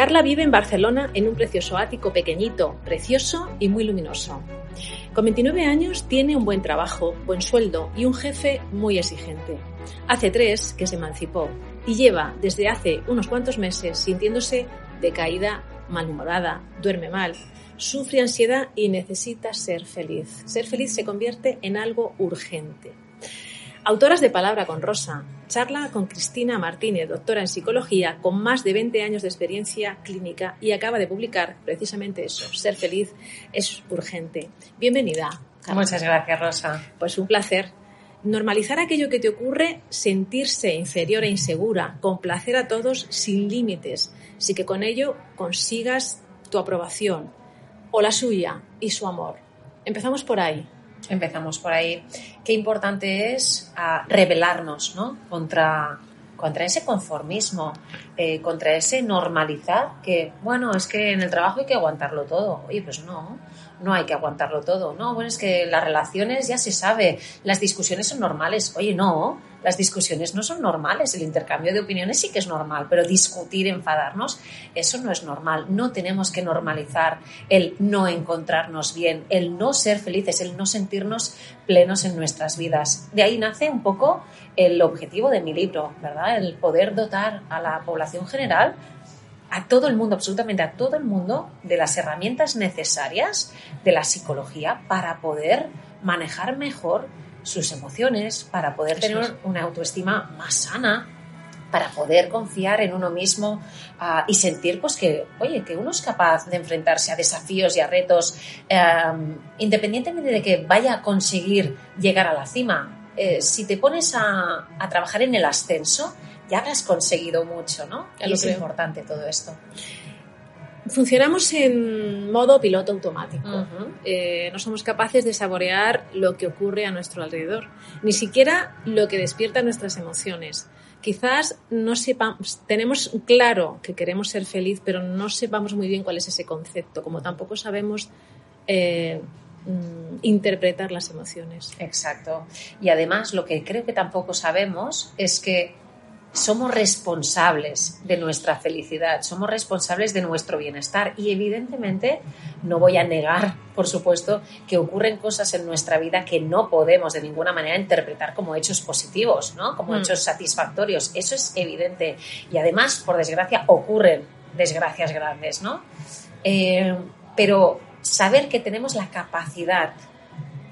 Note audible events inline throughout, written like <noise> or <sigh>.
Carla vive en Barcelona en un precioso ático pequeñito, precioso y muy luminoso. Con 29 años tiene un buen trabajo, buen sueldo y un jefe muy exigente. Hace tres que se emancipó y lleva desde hace unos cuantos meses sintiéndose decaída, malhumorada, duerme mal, sufre ansiedad y necesita ser feliz. Ser feliz se convierte en algo urgente. Autoras de Palabra con Rosa, charla con Cristina Martínez, doctora en psicología, con más de 20 años de experiencia clínica y acaba de publicar precisamente eso, Ser feliz es urgente. Bienvenida. Muchas gracias, Rosa. Pues un placer. Normalizar aquello que te ocurre, sentirse inferior e insegura, complacer a todos sin límites, sí que con ello consigas tu aprobación o la suya y su amor. Empezamos por ahí. Empezamos por ahí. Qué importante es uh, rebelarnos ¿no? contra, contra ese conformismo, eh, contra ese normalizar que, bueno, es que en el trabajo hay que aguantarlo todo. Oye, pues no, no hay que aguantarlo todo. No, bueno, es que las relaciones ya se sabe, las discusiones son normales. Oye, no, las discusiones no son normales, el intercambio de opiniones sí que es normal, pero discutir, enfadarnos, eso no es normal. No tenemos que normalizar el no encontrarnos bien, el no ser felices, el no sentirnos plenos en nuestras vidas. De ahí nace un poco el objetivo de mi libro, ¿verdad? El poder dotar a la población general a todo el mundo, absolutamente a todo el mundo, de las herramientas necesarias de la psicología para poder manejar mejor sus emociones, para poder tener una autoestima más sana, para poder confiar en uno mismo uh, y sentir pues que, oye, que uno es capaz de enfrentarse a desafíos y a retos um, independientemente de que vaya a conseguir llegar a la cima. Eh, si te pones a, a, trabajar en el ascenso, ya habrás conseguido mucho, ¿no? Y es importante todo esto. Funcionamos en modo piloto automático. Uh -huh. eh, no somos capaces de saborear lo que ocurre a nuestro alrededor, ni siquiera lo que despierta nuestras emociones. Quizás no sepamos, tenemos claro que queremos ser feliz, pero no sepamos muy bien cuál es ese concepto, como tampoco sabemos eh, interpretar las emociones. Exacto. Y además lo que creo que tampoco sabemos es que somos responsables de nuestra felicidad, somos responsables de nuestro bienestar y evidentemente no voy a negar, por supuesto, que ocurren cosas en nuestra vida que no podemos de ninguna manera interpretar como hechos positivos, ¿no? Como mm. hechos satisfactorios. Eso es evidente. Y además, por desgracia, ocurren desgracias grandes, ¿no? Eh, pero saber que tenemos la capacidad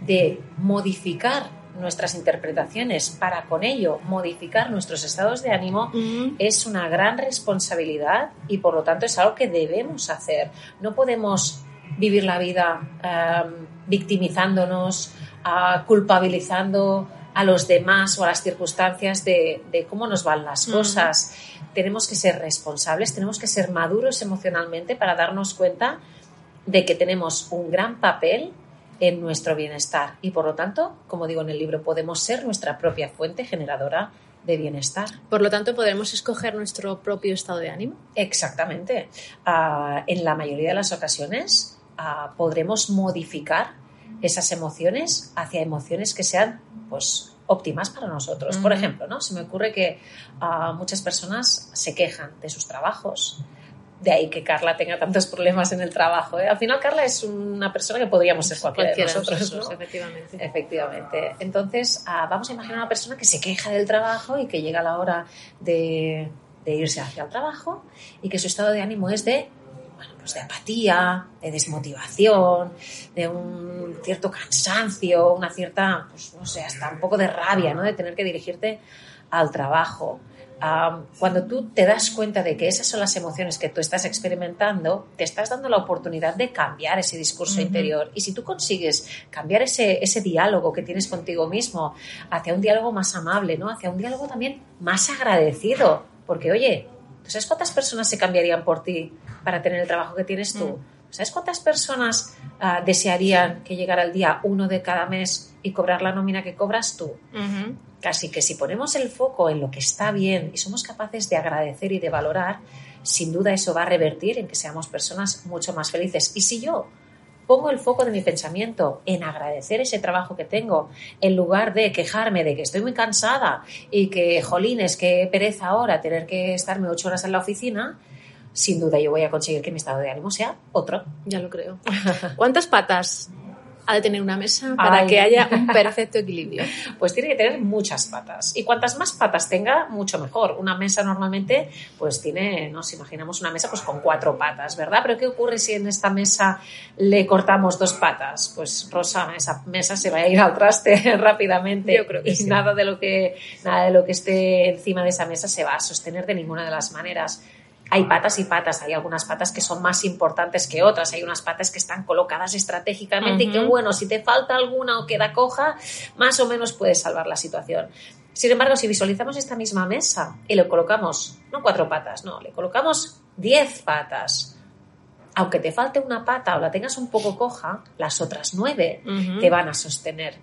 de modificar nuestras interpretaciones para con ello modificar nuestros estados de ánimo mm. es una gran responsabilidad y por lo tanto es algo que debemos hacer. No podemos vivir la vida um, victimizándonos, uh, culpabilizando a los demás o a las circunstancias de, de cómo nos van las cosas. Mm. Tenemos que ser responsables, tenemos que ser maduros emocionalmente para darnos cuenta de que tenemos un gran papel en nuestro bienestar y por lo tanto, como digo en el libro, podemos ser nuestra propia fuente generadora de bienestar. Por lo tanto, podremos escoger nuestro propio estado de ánimo. Exactamente. Uh, en la mayoría de las ocasiones uh, podremos modificar esas emociones hacia emociones que sean pues óptimas para nosotros. Mm. Por ejemplo, ¿no? se me ocurre que uh, muchas personas se quejan de sus trabajos, de ahí que Carla tenga tantos problemas en el trabajo. ¿eh? Al final, Carla es una persona que podríamos ser cualquiera, cualquiera de nosotros. Nosotros, ¿no? Efectivamente. Efectivamente. Entonces, ah, vamos a imaginar una persona que se queja del trabajo y que llega la hora de, de, irse hacia el trabajo y que su estado de ánimo es de, bueno, pues de apatía, de desmotivación, de un cierto cansancio, una cierta, pues no sé, hasta un poco de rabia, ¿no? De tener que dirigirte al trabajo cuando tú te das cuenta de que esas son las emociones que tú estás experimentando, te estás dando la oportunidad de cambiar ese discurso interior. Y si tú consigues cambiar ese, ese diálogo que tienes contigo mismo hacia un diálogo más amable, ¿no? hacia un diálogo también más agradecido, porque oye, ¿tú sabes cuántas personas se cambiarían por ti para tener el trabajo que tienes tú? Mm. ¿Sabes cuántas personas ah, desearían que llegara el día uno de cada mes y cobrar la nómina que cobras tú? Casi que si ponemos el foco en lo que está bien y somos capaces de agradecer y de valorar, sin duda eso va a revertir en que seamos personas mucho más felices. Y si yo pongo el foco de mi pensamiento en agradecer ese trabajo que tengo, en lugar de quejarme de que estoy muy cansada y que, jolines, qué pereza ahora tener que estarme ocho horas en la oficina, sin duda yo voy a conseguir que mi estado de ánimo sea otro. Ya lo creo. ¿Cuántas patas ha de tener una mesa para Ay. que haya un perfecto equilibrio? <laughs> Pues tiene que tener muchas patas. Y cuantas más patas tenga, mucho mejor. Una mesa normalmente, pues tiene, nos imaginamos una mesa pues con cuatro patas, ¿verdad? Pero ¿qué ocurre si en esta mesa le cortamos dos patas? Pues Rosa, esa mesa se va a ir al traste <laughs> rápidamente. Yo creo que y sí. nada de lo que nada de lo que esté encima de esa mesa se va a sostener de ninguna de las maneras. Hay patas y patas, hay algunas patas que son más importantes que otras, hay unas patas que están colocadas estratégicamente y que bueno, si te falta alguna o queda coja, más o menos puedes salvar la situación. Sin embargo, si visualizamos esta misma mesa y le colocamos, no cuatro patas, no, le colocamos diez patas, aunque te falte una pata o la tengas un poco coja, las otras nueve te van a sostener.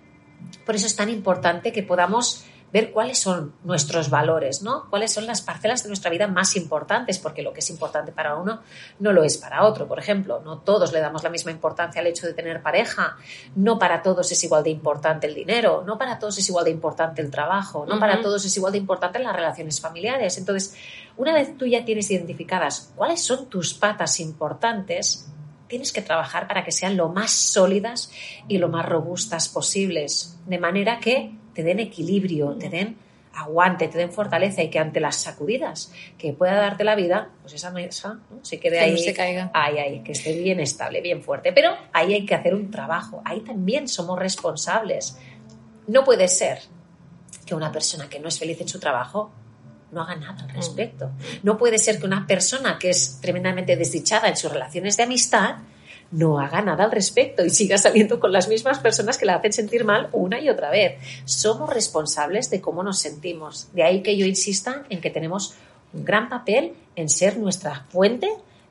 Por eso es tan importante que podamos ver cuáles son nuestros valores, ¿no? Cuáles son las parcelas de nuestra vida más importantes, porque lo que es importante para uno no lo es para otro. Por ejemplo, no todos le damos la misma importancia al hecho de tener pareja, no para todos es igual de importante el dinero, no para todos es igual de importante el trabajo, no para todos es igual de importante las relaciones familiares. Entonces, una vez tú ya tienes identificadas cuáles son tus patas importantes, tienes que trabajar para que sean lo más sólidas y lo más robustas posibles, de manera que te den equilibrio, te den aguante, te den fortaleza y que ante las sacudidas que pueda darte la vida, pues esa mesa ¿no? se quede Que ahí, no se caiga. ahí, ahí, que esté bien estable, bien fuerte. Pero ahí hay que hacer un trabajo, ahí también somos responsables. No puede ser que una persona que no es feliz en su trabajo no haga nada al respecto. No puede ser que una persona que es tremendamente desdichada en sus relaciones de amistad no haga nada al respecto y siga saliendo con las mismas personas que la hacen sentir mal una y otra vez. Somos responsables de cómo nos sentimos. De ahí que yo insista en que tenemos un gran papel en ser nuestra fuente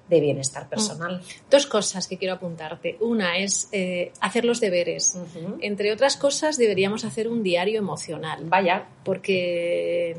de bienestar personal. Dos cosas que quiero apuntarte. Una es eh, hacer los deberes. Entre otras cosas, deberíamos hacer un diario emocional, Vaya, porque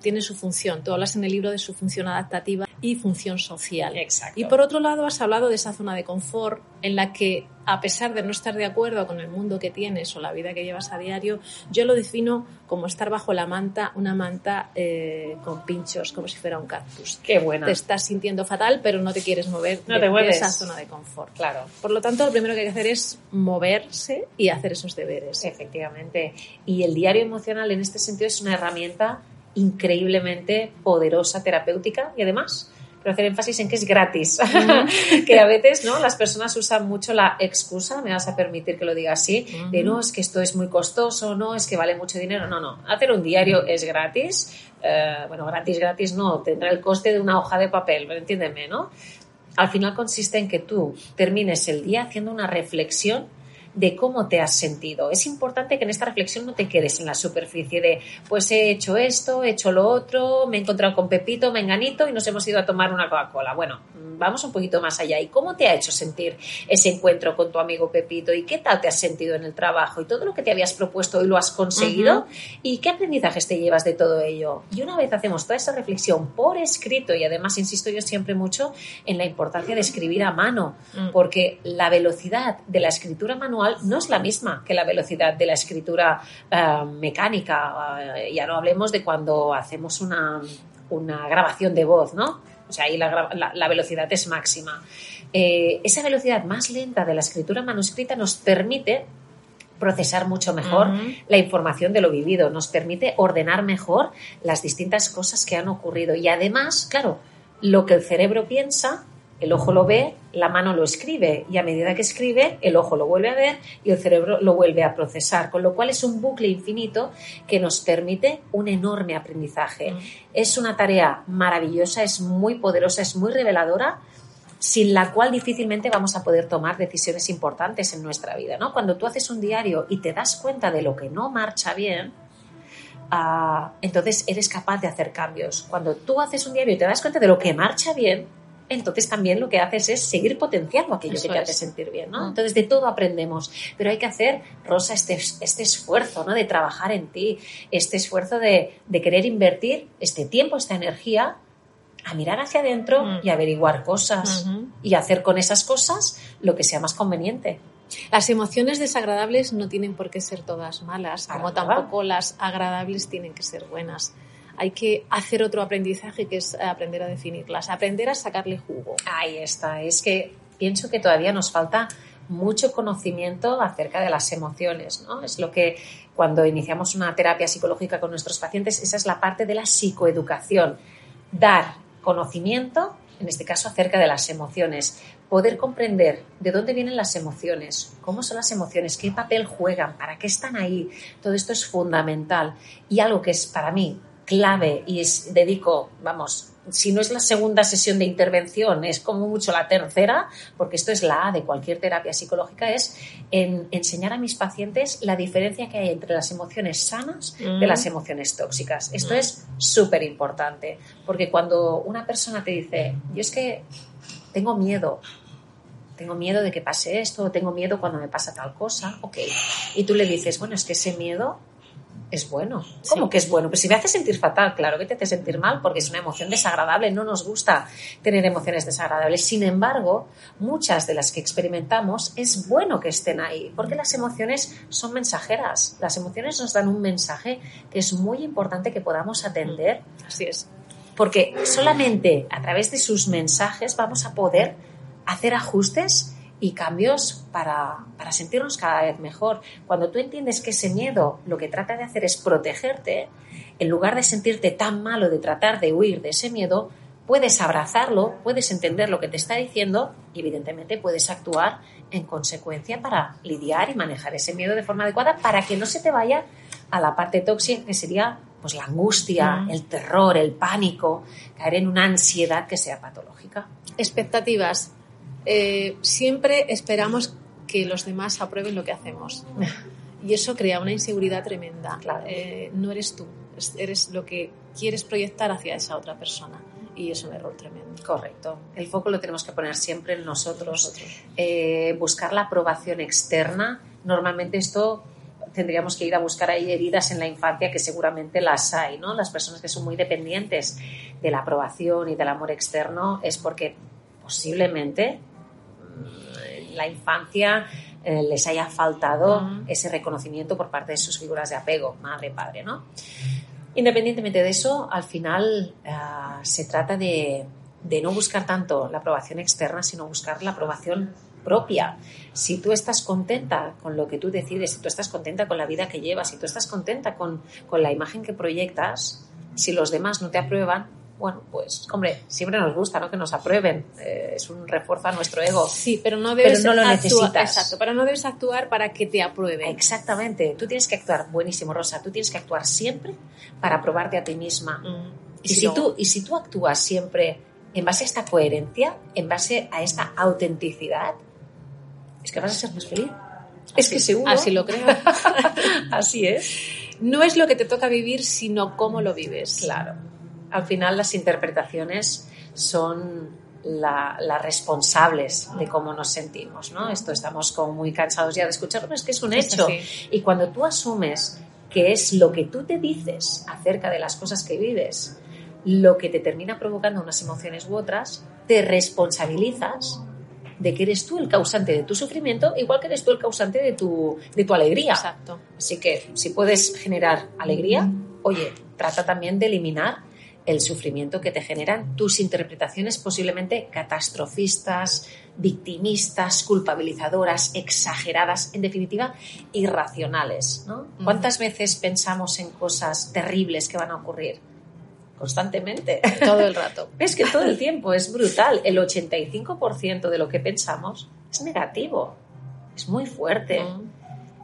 tiene su función. Tú hablas en el libro de su función adaptativa y función social. Exacto. Y por otro lado, has hablado de esa zona de confort en la que, a pesar de no estar de acuerdo con el mundo que tienes o la vida que llevas a diario, yo lo defino como estar bajo la manta, una manta eh, con pinchos, como si fuera un cactus. qué buena. Te estás sintiendo fatal, pero no te quieres mover No de, te de mueves. esa zona de confort. Claro. Por lo tanto, lo primero que hay que hacer es moverse y hacer esos deberes. Efectivamente. Y el diario emocional en este sentido es una herramienta increíblemente poderosa, terapéutica y además quiero hacer énfasis en que es gratis. <laughs> que a veces ¿no? las personas usan mucho la excusa, me vas a permitir que lo diga así, de no, es que esto es muy costoso, no, es que vale mucho dinero. No, no. Hacer un diario es gratis. Eh, bueno, gratis, gratis no, tendrá el coste de una hoja de papel, pero entiéndeme, ¿no? Al final consiste en que tú termines el día haciendo una reflexión de cómo te has sentido. Es importante que en esta reflexión no te quedes en la superficie de, pues he hecho esto, he hecho lo otro, me he encontrado con Pepito, Menganito y nos hemos ido a tomar una Coca-Cola. Bueno, vamos un poquito más allá. ¿Y cómo te ha hecho sentir ese encuentro con tu amigo Pepito? ¿Y qué tal te has sentido en el trabajo? ¿Y todo lo que te habías propuesto hoy lo has conseguido? ¿Y qué aprendizajes te llevas de todo ello? Y una vez hacemos toda esa reflexión por escrito, y además insisto yo siempre mucho en la importancia de escribir a mano, Mm. porque la velocidad de la escritura manual no es la misma que la velocidad de la escritura eh, mecánica. Eh, ya no hablemos de cuando hacemos una, una grabación de voz, ¿no? O sea, ahí la, gra- la- la velocidad es máxima. Eh, esa velocidad más lenta de la escritura manuscrita nos permite procesar mucho mejor la información de lo vivido, nos permite ordenar mejor las distintas cosas que han ocurrido y además, claro, lo que el cerebro piensa, el ojo lo ve la mano lo escribe y a medida que escribe, el ojo lo vuelve a ver y el cerebro lo vuelve a procesar, con lo cual es un bucle infinito que nos permite un enorme aprendizaje. Mm. Es una tarea maravillosa, es muy poderosa, es muy reveladora sin la cual difícilmente vamos a poder tomar decisiones importantes en nuestra vida. ¿no? Cuando tú haces un diario y te das cuenta de lo que no marcha bien, ah, entonces eres capaz de hacer cambios. Cuando tú haces un diario y te das cuenta de lo que marcha bien, entonces también lo que haces es seguir potenciando aquello que te hace sentir bien, ¿no? Mm. Entonces de todo aprendemos, pero hay que hacer, Rosa, este, este esfuerzo, ¿no? De trabajar en ti, este esfuerzo de, de querer invertir este tiempo, esta energía a mirar hacia adentro mm. y averiguar cosas y hacer con esas cosas lo que sea más conveniente. Las emociones desagradables no tienen por qué ser todas malas, como tampoco las agradables tienen que ser buenas. Hay que hacer otro aprendizaje que es aprender a definirlas, aprender a sacarle jugo. Ahí está, es que pienso que todavía nos falta mucho conocimiento acerca de las emociones, ¿no? Es lo que cuando iniciamos una terapia psicológica con nuestros pacientes, esa es la parte de la psicoeducación. Dar conocimiento, en este caso acerca de las emociones, poder comprender de dónde vienen las emociones, cómo son las emociones, qué papel juegan, para qué están ahí. Todo esto es fundamental y algo que es para mí clave y es, dedico, vamos, si no es la segunda sesión de intervención, es como mucho la tercera, porque esto es la A de cualquier terapia psicológica, es en enseñar a mis pacientes la diferencia que hay entre las emociones sanas de mm. las emociones tóxicas. Esto mm. es súper importante, porque cuando una persona te dice, yo es que tengo miedo, tengo miedo de que pase esto, tengo miedo cuando me pasa tal cosa, ok, y tú le dices, bueno, es que ese miedo es bueno. ¿Cómo que es bueno? Pues si me hace sentir fatal, claro que te hace sentir mal porque es una emoción desagradable. No nos gusta tener emociones desagradables. Sin embargo, muchas de las que experimentamos es bueno que estén ahí porque las emociones son mensajeras. Las emociones nos dan un mensaje que es muy importante que podamos atender. Así es. Porque solamente a través de sus mensajes vamos a poder hacer ajustes y cambios para, sentirnos cada vez mejor. Cuando tú entiendes que ese miedo lo que trata de hacer es protegerte, en lugar de sentirte tan malo, de tratar de huir de ese miedo, puedes abrazarlo, puedes entender lo que te está diciendo y evidentemente puedes actuar en consecuencia para lidiar y manejar ese miedo de forma adecuada para que no se te vaya a la parte tóxica que sería pues la angustia, el terror, el pánico, caer en una ansiedad que sea patológica. Expectativas. Eh, siempre esperamos que los demás aprueben lo que hacemos. <laughs> Y eso crea una inseguridad tremenda. Eh, no eres tú, eres lo que quieres proyectar hacia esa otra persona. Y es un error tremendo. Correcto. El foco lo tenemos que poner siempre en nosotros. Eh, buscar la aprobación externa. Normalmente esto tendríamos que ir a buscar ahí heridas en la infancia que seguramente las hay, ¿no? Las personas que son muy dependientes de la aprobación y del amor externo es porque posiblemente la infancia eh, les haya faltado ese reconocimiento por parte de sus figuras de apego, madre, padre, ¿no? Independientemente de eso, al final eh, se trata de, no buscar tanto la aprobación externa, sino buscar la aprobación propia. Si tú estás contenta con lo que tú decides, si tú estás contenta con la vida que llevas, si tú estás contenta con, con la imagen que proyectas, si los demás no te aprueban, bueno, pues, hombre, siempre nos gusta, ¿no? Que nos aprueben. Eh, es un refuerzo a nuestro ego. Sí, pero no debes pero no lo necesitas. Exacto, pero no debes actuar para que te aprueben. Exactamente. Tú tienes que actuar, buenísimo, Rosa. Tú tienes que actuar siempre para aprobarte a ti misma. Mm. Y, si tú, y si tú actúas siempre en base a esta coherencia, en base a esta autenticidad, es que vas a ser más feliz. es que seguro. Así lo creo. <laughs> así es. No es lo que te toca vivir, sino cómo lo vives. Claro al final las interpretaciones son las responsables de cómo nos sentimos, ¿no? Esto estamos como muy cansados ya de escucharlo, es que es un hecho. y cuando tú asumes que es lo que tú te dices acerca de las cosas que vives, lo que te termina provocando unas emociones u otras, te responsabilizas de que eres tú el causante de tu sufrimiento, igual que eres tú el causante de tu, de tu alegría. Exacto. Así que si puedes generar alegría, oye, trata también de eliminar el sufrimiento que te generan tus interpretaciones posiblemente catastrofistas, victimistas, culpabilizadoras, exageradas, en definitiva, irracionales. ¿no? ¿Cuántas veces pensamos en cosas terribles que van a ocurrir? constantemente. Todo el rato. <laughs> Es que todo el tiempo es brutal. El 85% de lo que pensamos es negativo. Es muy fuerte. Mm.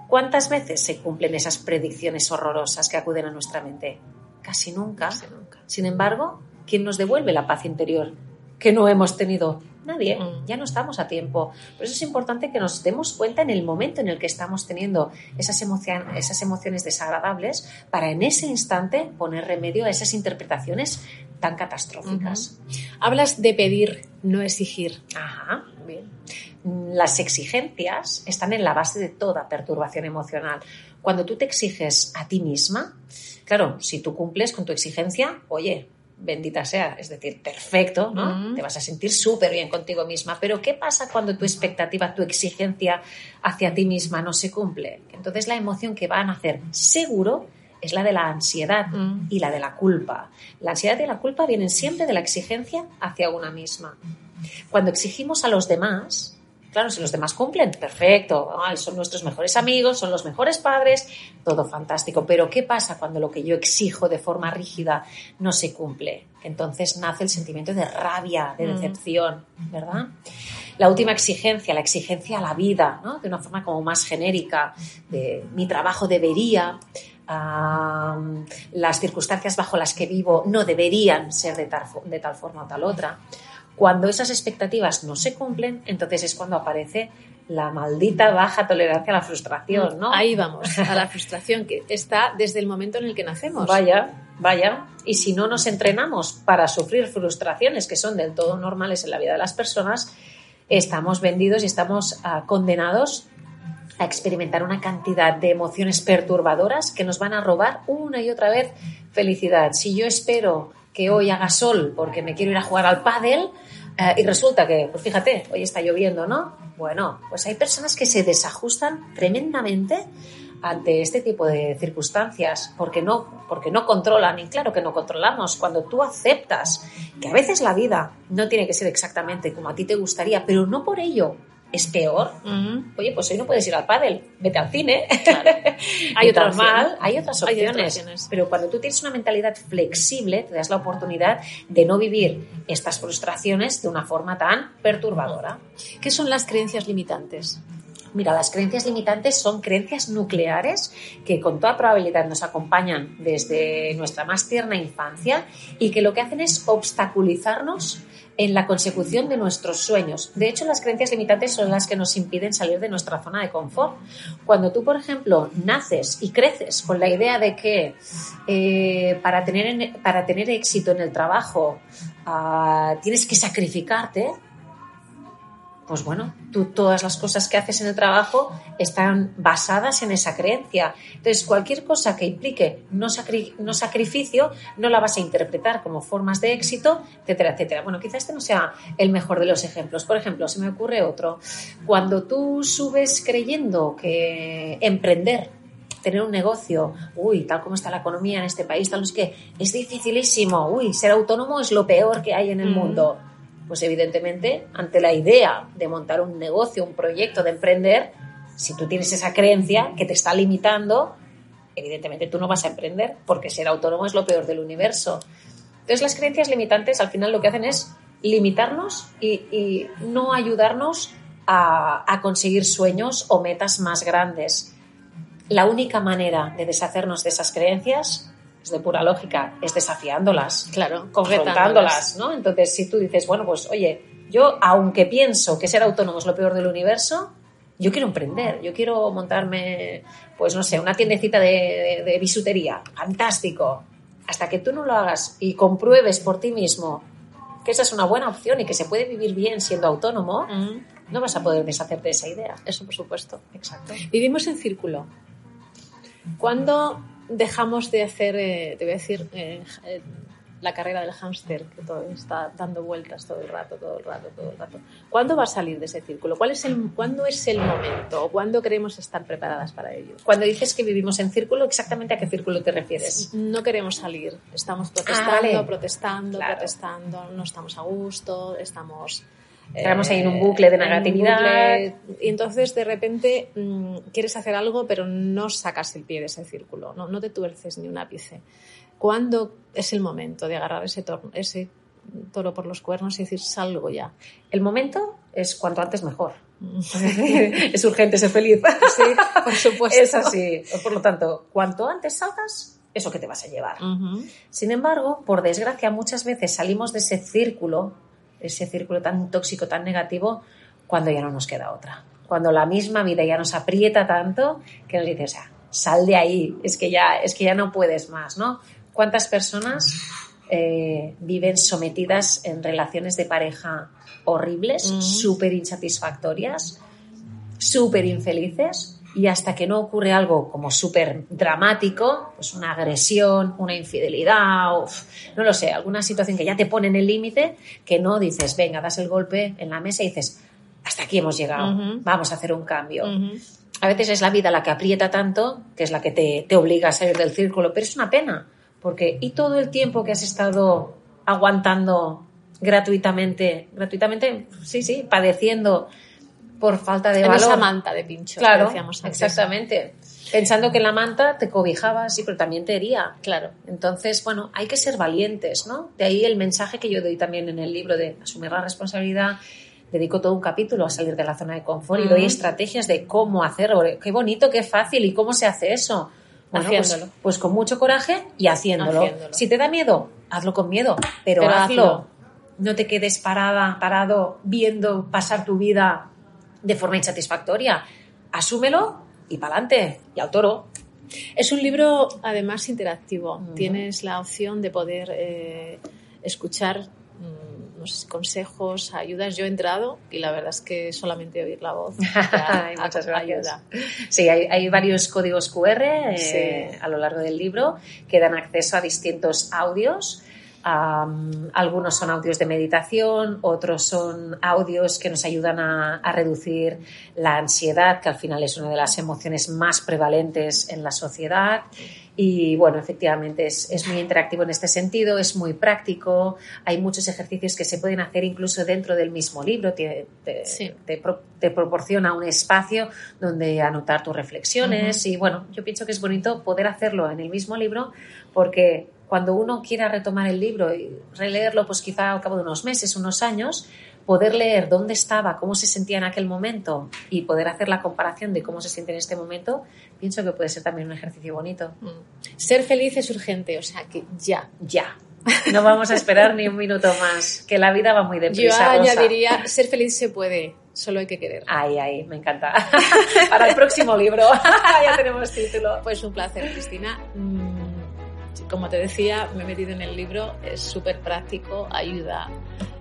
¿Cuántas veces se cumplen esas predicciones horrorosas que acuden a nuestra mente? Casi nunca. Casi nunca. Sin embargo, ¿quién nos devuelve la paz interior que no hemos tenido? Nadie. Mm. Ya no estamos a tiempo. Por eso es importante que nos demos cuenta en el momento en el que estamos teniendo esas, emocion- esas emociones desagradables para en ese instante poner remedio a esas interpretaciones tan catastróficas. Hablas de pedir, no exigir. Ajá, bien. Las exigencias están en la base de toda perturbación emocional. Cuando tú te exiges a ti misma, claro, si tú cumples con tu exigencia, oye, bendita sea, es decir, perfecto, ¿no? Te vas a sentir súper bien contigo misma. Pero ¿qué pasa cuando tu expectativa, tu exigencia hacia ti misma no se cumple? Entonces la emoción que va a nacer seguro es la de la ansiedad y la de la culpa. La ansiedad y la culpa vienen siempre de la exigencia hacia una misma. Cuando exigimos a los demás, claro, si los demás cumplen, perfecto, ay, son nuestros mejores amigos, son los mejores padres, todo fantástico. Pero ¿qué pasa cuando lo que yo exijo de forma rígida no se cumple? Entonces nace el sentimiento de rabia, de Mm. decepción, ¿verdad? La última exigencia, la exigencia a la vida, ¿no? de una forma como más genérica, de mi trabajo debería, las circunstancias bajo las que vivo no deberían ser de tal, de tal forma o tal otra. Cuando esas expectativas no se cumplen, entonces es cuando aparece la maldita baja tolerancia a la frustración, ¿no? Ahí vamos, a la frustración que está desde el momento en el que nacemos. Vaya, vaya. Y si no nos entrenamos para sufrir frustraciones que son del todo normales en la vida de las personas, estamos vendidos y estamos ah, condenados a experimentar una cantidad de emociones perturbadoras que nos van a robar una y otra vez felicidad. Si yo espero que hoy haga sol porque me quiero ir a jugar al pádel eh, y resulta que, pues fíjate, hoy está lloviendo, ¿no? Bueno, pues hay personas que se desajustan tremendamente ante este tipo de circunstancias porque no, porque no controlan y claro que no controlamos cuando tú aceptas que a veces la vida no tiene que ser exactamente como a ti te gustaría pero no por ello es peor oye pues hoy no puedes ir al pádel vete al cine <laughs> Hay mal, opción. hay otras Hay opciones, otras opciones. pero cuando tú tienes una mentalidad flexible te das la oportunidad de no vivir estas frustraciones de una forma tan perturbadora ¿Qué son las creencias limitantes? Mira, las creencias limitantes son creencias nucleares que con toda probabilidad nos acompañan desde nuestra más tierna infancia y que lo que hacen es obstaculizarnos en la consecución de nuestros sueños. De hecho, las creencias limitantes son las que nos impiden salir de nuestra zona de confort. Cuando tú, por ejemplo, naces y creces con la idea de que eh, para, tener, en- para tener éxito en el trabajo ah, tienes que sacrificarte, pues bueno, tú todas las cosas que haces en el trabajo están basadas en esa creencia. Entonces, cualquier cosa que implique no, sacri- no sacrificio, no la vas a interpretar como formas de éxito, etcétera, etcétera. Bueno, quizás este no sea el mejor de los ejemplos. Por ejemplo, se me ocurre otro. Cuando tú subes creyendo que emprender tener un negocio, uy, tal como está la economía en este país, tal es que es dificilísimo, uy, ser autónomo es lo peor que hay en el Mm. mundo. Pues evidentemente, ante la idea de montar un negocio, un proyecto, de emprender, si tú tienes esa creencia que te está limitando, evidentemente tú no vas a emprender, porque ser autónomo es lo peor del universo. Entonces las creencias limitantes al final lo que hacen es limitarnos y, no ayudarnos a, a conseguir sueños o metas más grandes. La única manera de deshacernos de esas creencias es de pura lógica, es desafiándolas Claro, confrontándolas, ¿no? Entonces, si tú dices, bueno, pues oye, yo aunque pienso que ser autónomo es lo peor del universo, yo quiero emprender, yo quiero montarme, pues no sé, una tiendecita de, de- de bisutería, fantástico. Hasta que tú no lo hagas y compruebes por ti mismo que esa es una buena opción y que se puede vivir bien siendo autónomo, Mm, no vas a poder deshacerte de esa idea. Eso por supuesto. Exacto. Vivimos en círculo. ¿Cuándo dejamos de hacer, eh, te voy a decir, eh, eh, la carrera del hámster que todo está dando vueltas todo el rato, todo el rato, todo el rato? ¿Cuándo va a salir de ese círculo? ¿Cuál es el, ¿Cuándo es el momento? ¿O cuándo creemos estar preparadas para ello? Cuando dices que vivimos en círculo, ¿exactamente a qué círculo te refieres? No queremos salir, estamos protestando, Ah, vale. protestando, Claro. protestando, no estamos a gusto, estamos Entramos ahí en un bucle de negatividad. bucle, y entonces de repente mm, quieres hacer algo, pero no sacas el pie de ese círculo, no, no te tuerces ni un ápice. ¿Cuándo es el momento de agarrar ese, tor- ese toro por los cuernos y decir salgo ya? El momento es cuanto antes mejor. <laughs> es urgente ser feliz. Sí, por supuesto. Es así. Por lo tanto, cuanto antes salgas, eso que te vas a llevar. Ujú. Sin embargo, por desgracia, muchas veces salimos de ese círculo, ese círculo tan tóxico, tan negativo, cuando ya no nos queda otra. Cuando la misma vida ya nos aprieta tanto que nos dice, o sea, sal de ahí, es que ya, es que ya no puedes más, ¿no? ¿Cuántas personas eh, viven sometidas en relaciones de pareja horribles, Ujú. súper insatisfactorias, súper infelices y hasta que no ocurre algo como súper dramático, pues una agresión, una infidelidad, no lo sé, alguna situación que ya te pone en el límite, que no dices, venga, das el golpe en la mesa y dices, hasta aquí hemos llegado, vamos a hacer un cambio. A veces es la vida la que aprieta tanto, que es la que te, te obliga a salir del círculo, pero es una pena, porque ¿y todo el tiempo que has estado aguantando gratuitamente, gratuitamente, sí, sí, padeciendo por falta de En valor? esa manta de pinchos que Claro, decíamos antes. exactamente. Pensando que en la manta te cobijaba, sí, pero también te hería. Claro. Entonces, bueno, hay que ser valientes, ¿no? De ahí el mensaje que yo doy también en el libro de asumir la responsabilidad. Dedico todo un capítulo a salir de la zona de confort y doy estrategias de cómo hacerlo. Qué bonito, qué fácil y cómo se hace eso. Bueno, pues- Haciéndolo. Pues, con mucho coraje y haciéndolo. Haciéndolo. Si te da miedo, hazlo con miedo, pero, Pero hazlo. hazlo. No te quedes parada, parado, viendo pasar tu vida de forma insatisfactoria. Asúmelo y pa'lante. Y al toro. Es un libro además interactivo. Tienes la opción de poder eh, escuchar mm, consejos, ayudas. Yo he entrado y la verdad es que solamente oír la voz <laughs> Ay, muchas gracias. ayuda. Sí, hay, hay varios códigos QR eh, Sí. a lo largo del libro que dan acceso a distintos audios. Algunos son audios de meditación, otros son audios que nos ayudan a, a reducir la ansiedad, que al final es una de las emociones más prevalentes en la sociedad. Y bueno, efectivamente es, es muy interactivo en este sentido, es muy práctico, hay muchos ejercicios que se pueden hacer incluso dentro del mismo libro, te, te- Sí. te pro- te proporciona un espacio donde anotar tus reflexiones y bueno, yo pienso que es bonito poder hacerlo en el mismo libro porque cuando uno quiera retomar el libro y releerlo, pues quizá al cabo de unos meses, unos años, poder leer dónde estaba, cómo se sentía en aquel momento y poder hacer la comparación de cómo se siente en este momento, pienso que puede ser también un ejercicio bonito. Mm. Ser feliz es urgente, o sea que ya. Ya. <laughs> No vamos a esperar ni un minuto más, que la vida va muy Yo deprisa. Rosa. añadiría, ser feliz se puede, solo hay que querer. Ay, ay, me encanta. <laughs> Para el próximo libro, <laughs> ya tenemos título. Pues un placer, Cristina. Mm, Como te decía, me he metido en el libro, es súper práctico, ayuda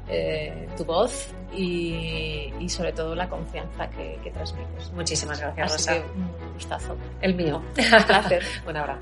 eh, tu voz y, y sobre todo la confianza que, que transmites. Muchísimas gracias, Así Rosa. que un gustazo. El mío. Un placer. <laughs> Un abrazo.